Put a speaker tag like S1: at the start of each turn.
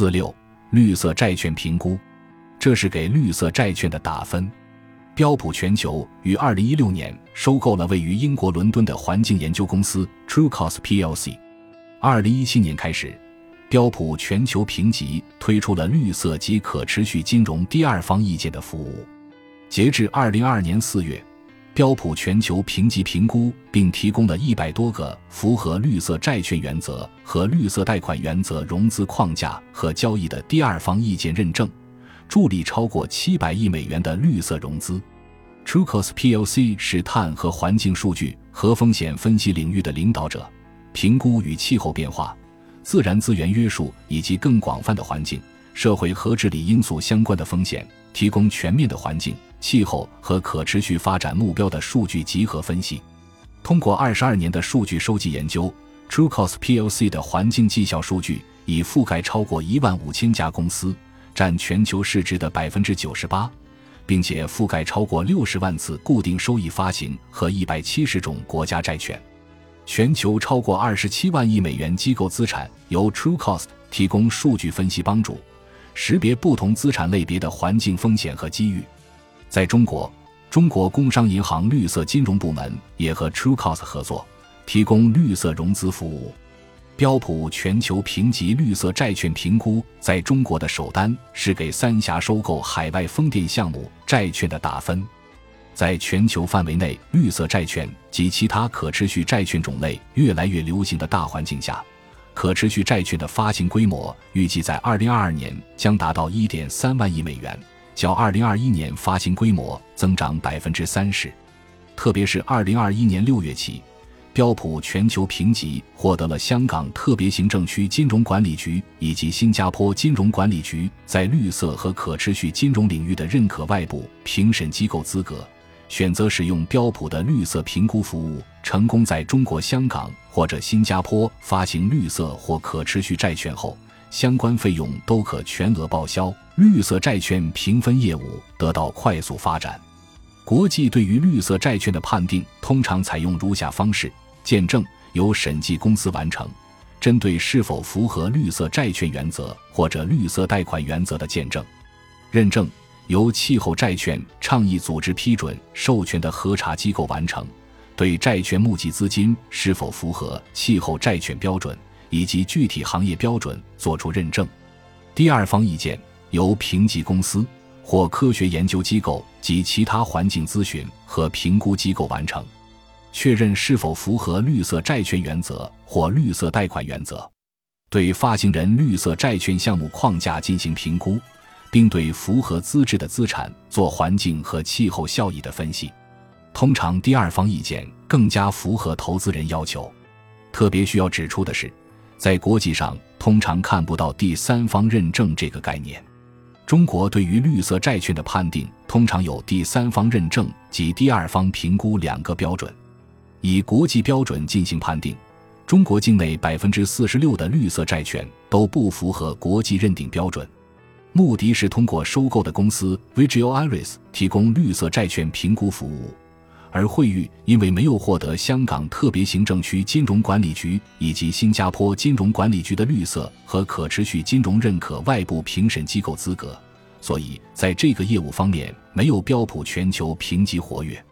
S1: 四六绿色债券评估，这是给绿色债券的打分。标普全球于二零一六年收购了位于英国伦敦的环境研究公司 True Cost plc。二零一七年开始，标普全球评级推出了绿色及可持续金融第二方意见的服务。截至二零二二年四月，标普全球评级评估并提供了一百多个符合绿色债券原则和绿色贷款原则融资框架和交易的第二方意见认证。助力超过七百亿美元的绿色融资。Trucos plc 是碳和环境数据和风险分析领域的领导者，评估与气候变化、自然资源约束以及更广泛的环境、社会和治理因素相关的风险，提供全面的环境、气候和可持续发展目标的数据集合分析。通过二十二年的数据收集研究，TrueCost plc 的环境绩效数据已覆盖超过一万五千家公司。占全球市值的百分之九十八，并且覆盖超过六十万次固定收益发行和一百七十种国家债券。全球超过二十七万亿美元机构资产由 Truecost 提供数据分析帮助，识别不同资产类别的环境风险和机遇。在中国，中国工商银行绿色金融部门也和 Truecost 合作，提供绿色融资服务。标普全球评级绿色债券评估在中国的首单是给三峡收购海外风电项目债券的打分。在全球范围内，绿色债券及其他可持续债券种类越来越流行的大环境下，可持续债券的发行规模预计在2022年将达到1.3万亿美元，较2021年发行规模增长30%。特别是2021年6月起。标普全球评级获得了香港特别行政区金融管理局以及新加坡金融管理局在绿色和可持续金融领域的认可外部评审机构资格。选择使用标普的绿色评估服务，成功在中国香港或者新加坡发行绿色或可持续债券后，相关费用都可全额报销。绿色债券评分业务得到快速发展。国际对于绿色债券的判定通常采用如下方式。见证由审计公司完成，针对是否符合绿色债券原则或者绿色贷款原则的见证；认证由气候债券倡议组织批准授权的核查机构完成，对债券募集资金是否符合气候债券标准以及具体行业标准作出认证；第二方意见由评级公司或科学研究机构及其他环境咨询和评估机构完成。确认是否符合绿色债券原则或绿色贷款原则，对发行人绿色债券项目框架进行评估，并对符合资质的资产做环境和气候效益的分析。通常，第二方意见更加符合投资人要求。特别需要指出的是，在国际上通常看不到第三方认证这个概念。中国对于绿色债券的判定通常有第三方认证及第二方评估两个标准。以国际标准进行判定，中国境内百分之四十六的绿色债券都不符合国际认定标准。目的是通过收购的公司 Vigil Iris 提供绿色债券评估服务，而惠誉因为没有获得香港特别行政区金融管理局以及新加坡金融管理局的绿色和可持续金融认可外部评审机构资格，所以在这个业务方面没有标普全球评级活跃。